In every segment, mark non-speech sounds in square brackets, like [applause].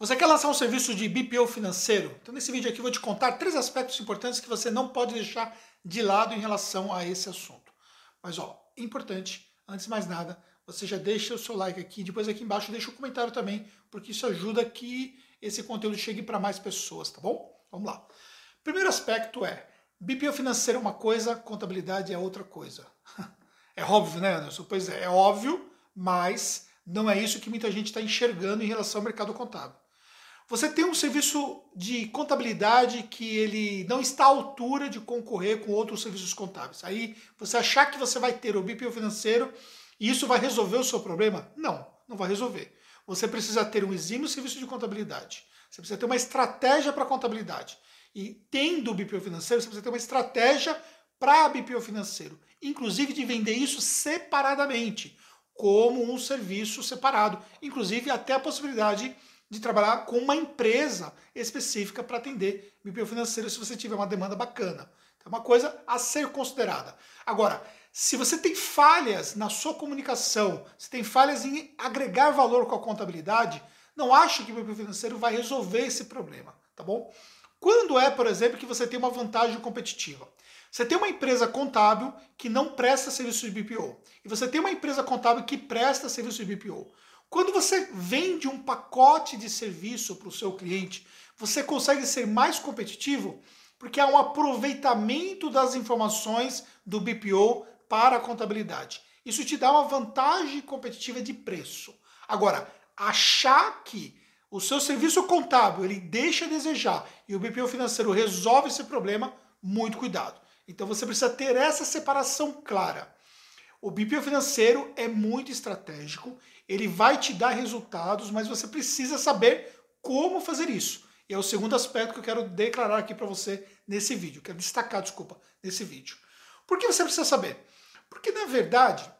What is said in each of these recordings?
Você quer lançar um serviço de BPO financeiro? Então, nesse vídeo aqui, eu vou te contar três aspectos importantes que você não pode deixar de lado em relação a esse assunto. Mas, ó, importante, antes de mais nada, você já deixa o seu like aqui, depois aqui embaixo deixa o um comentário também, porque isso ajuda que esse conteúdo chegue para mais pessoas, tá bom? Vamos lá. Primeiro aspecto é, BPO financeiro é uma coisa, contabilidade é outra coisa. [laughs] É óbvio, né, Anderson? Pois é, é óbvio, mas não é isso que muita gente está enxergando em relação ao mercado contábil. Você tem um serviço de contabilidade que ele não está à altura de concorrer com outros serviços contábeis. Aí você achar que você vai ter o BPO financeiro e isso vai resolver o seu problema? Não, não vai resolver. Você precisa ter um exímio serviço de contabilidade. Você precisa ter uma estratégia para contabilidade. E tendo o BPO financeiro, você precisa ter uma estratégia para BPO financeiro. Inclusive de vender isso separadamente, como um serviço separado. Inclusive até a possibilidade de trabalhar com uma empresa específica para atender BPO financeiro se você tiver uma demanda bacana. É uma coisa a ser considerada. Agora, se você tem falhas na sua comunicação, se tem falhas em agregar valor com a contabilidade, não ache que o BPO financeiro vai resolver esse problema, tá bom? Quando é, por exemplo, que você tem uma vantagem competitiva? Você tem uma empresa contábil que não presta serviço de BPO e você tem uma empresa contábil que presta serviço de BPO. Quando você vende um pacote de serviço para o seu cliente, você consegue ser mais competitivo porque há um aproveitamento das informações do BPO para a contabilidade. Isso te dá uma vantagem competitiva de preço. Agora, achar que o seu serviço contábil ele deixa a desejar e o BPO financeiro resolve esse problema, muito cuidado. Então você precisa ter essa separação clara. O BPO financeiro é muito estratégico, ele vai te dar resultados, mas você precisa saber como fazer isso. E é o segundo aspecto que eu quero declarar aqui para você nesse vídeo, quero destacar, desculpa, nesse vídeo. Por que você precisa saber? Porque, na verdade,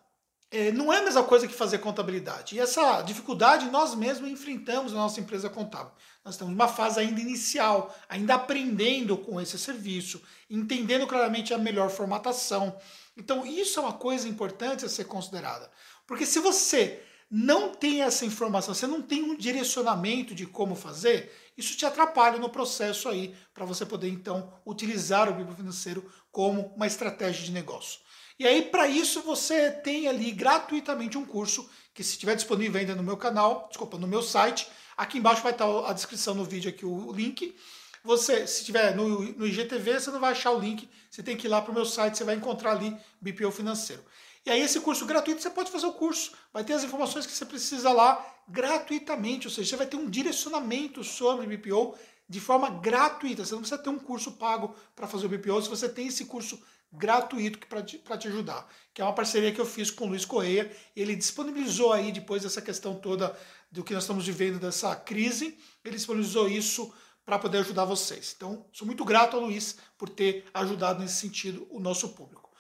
é, não é a mesma coisa que fazer contabilidade. E essa dificuldade nós mesmos enfrentamos na nossa empresa contábil. Nós estamos numa fase ainda inicial, ainda aprendendo com esse serviço, entendendo claramente a melhor formatação. Então, isso é uma coisa importante a ser considerada. Porque se você não tem essa informação, você não tem um direcionamento de como fazer, isso te atrapalha no processo aí para você poder então utilizar o Bíblia financeiro como uma estratégia de negócio. E aí para isso você tem ali gratuitamente um curso que se estiver disponível ainda no meu canal, desculpa, no meu site, aqui embaixo vai estar a descrição no vídeo aqui o link. Você, se estiver no, no IGTV, você não vai achar o link, você tem que ir lá para o meu site, você vai encontrar ali BPO financeiro. E aí esse curso gratuito, você pode fazer o curso, vai ter as informações que você precisa lá gratuitamente, ou seja, você vai ter um direcionamento sobre BPO de forma gratuita. Você não precisa ter um curso pago para fazer o BPO, se você tem esse curso gratuito para te, te ajudar, que é uma parceria que eu fiz com o Luiz Correia. Ele disponibilizou aí, depois dessa questão toda do que nós estamos vivendo, dessa crise, ele disponibilizou isso para poder ajudar vocês. Então, sou muito grato ao Luiz por ter ajudado nesse sentido o nosso público.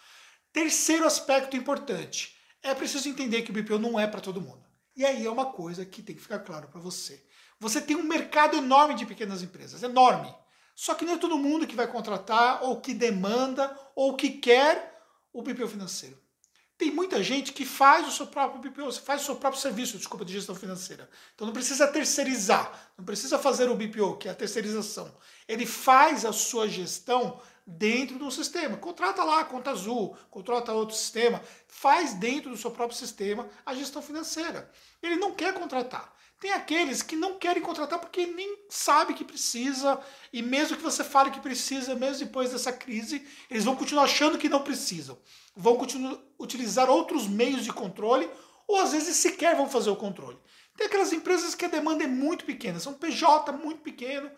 Terceiro aspecto importante, é preciso entender que o BPO não é para todo mundo. E aí é uma coisa que tem que ficar claro para você. Você tem um mercado enorme de pequenas empresas, enorme. Só que é todo mundo que vai contratar, ou que demanda, ou que quer o BPO financeiro. Tem muita gente que faz o seu próprio BPO, faz o seu próprio serviço, desculpa, de gestão financeira. Então não precisa terceirizar, não precisa fazer o BPO, que é a terceirização. Ele faz a sua gestão dentro do sistema. Contrata lá a conta azul, contrata outro sistema, faz dentro do seu próprio sistema a gestão financeira. Ele não quer contratar. Tem aqueles que não querem contratar porque nem sabe que precisa, e mesmo que você fale que precisa, mesmo depois dessa crise, eles vão continuar achando que não precisam. Vão continuar utilizar outros meios de controle, ou às vezes sequer vão fazer o controle. Tem aquelas empresas que a demanda é muito pequena, são PJ muito pequeno,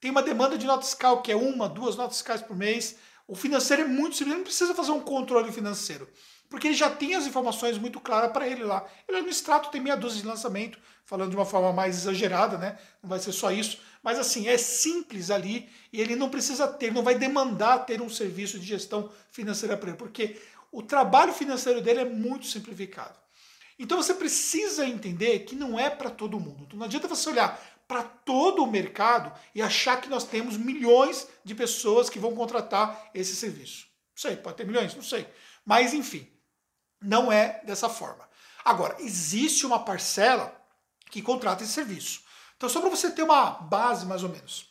tem uma demanda de nota fiscal que é uma, duas notas fiscais por mês. O financeiro é muito simples, ele não precisa fazer um controle financeiro, porque ele já tem as informações muito claras para ele lá. Ele no extrato, tem meia dúzia de lançamento, falando de uma forma mais exagerada, né? Não vai ser só isso, mas assim, é simples ali e ele não precisa ter, não vai demandar ter um serviço de gestão financeira para ele, porque o trabalho financeiro dele é muito simplificado. Então você precisa entender que não é para todo mundo. Então não adianta você olhar para todo o mercado e achar que nós temos milhões de pessoas que vão contratar esse serviço. Não sei, pode ter milhões, não sei. Mas, enfim, não é dessa forma. Agora, existe uma parcela que contrata esse serviço. Então, só para você ter uma base mais ou menos.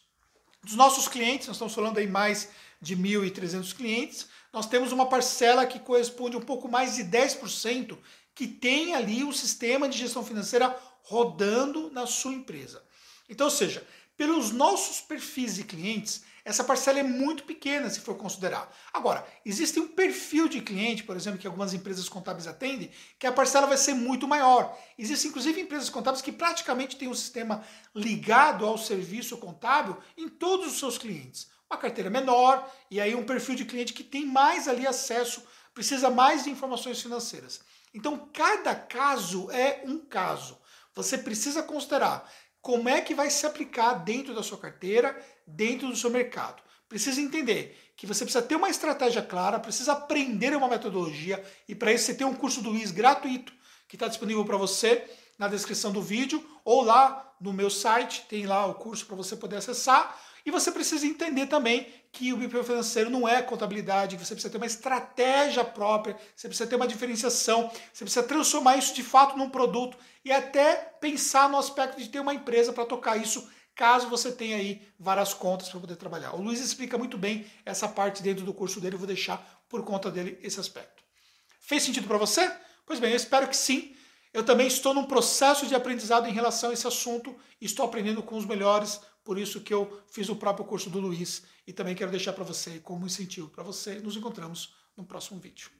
Dos nossos clientes, nós estamos falando aí mais de 1.300 clientes, nós temos uma parcela que corresponde um pouco mais de 10% que tem ali o sistema de gestão financeira rodando na sua empresa. Então, ou seja, pelos nossos perfis de clientes, essa parcela é muito pequena se for considerar. Agora, existe um perfil de cliente, por exemplo, que algumas empresas contábeis atendem, que a parcela vai ser muito maior. Existem inclusive empresas contábeis que praticamente têm um sistema ligado ao serviço contábil em todos os seus clientes. Uma carteira menor e aí um perfil de cliente que tem mais ali acesso, precisa mais de informações financeiras. Então, cada caso é um caso. Você precisa considerar como é que vai se aplicar dentro da sua carteira, dentro do seu mercado. Precisa entender que você precisa ter uma estratégia clara, precisa aprender uma metodologia e para isso você tem um curso do Luiz gratuito que está disponível para você na descrição do vídeo ou lá no meu site, tem lá o curso para você poder acessar. E você precisa entender também que o BPO financeiro não é contabilidade, você precisa ter uma estratégia própria, você precisa ter uma diferenciação, você precisa transformar isso de fato num produto e até pensar no aspecto de ter uma empresa para tocar isso, caso você tenha aí várias contas para poder trabalhar. O Luiz explica muito bem essa parte dentro do curso dele, eu vou deixar por conta dele esse aspecto. Fez sentido para você? Pois bem, eu espero que sim. Eu também estou num processo de aprendizado em relação a esse assunto e estou aprendendo com os melhores por isso que eu fiz o próprio curso do Luiz e também quero deixar para você como incentivo para você. Nos encontramos no próximo vídeo.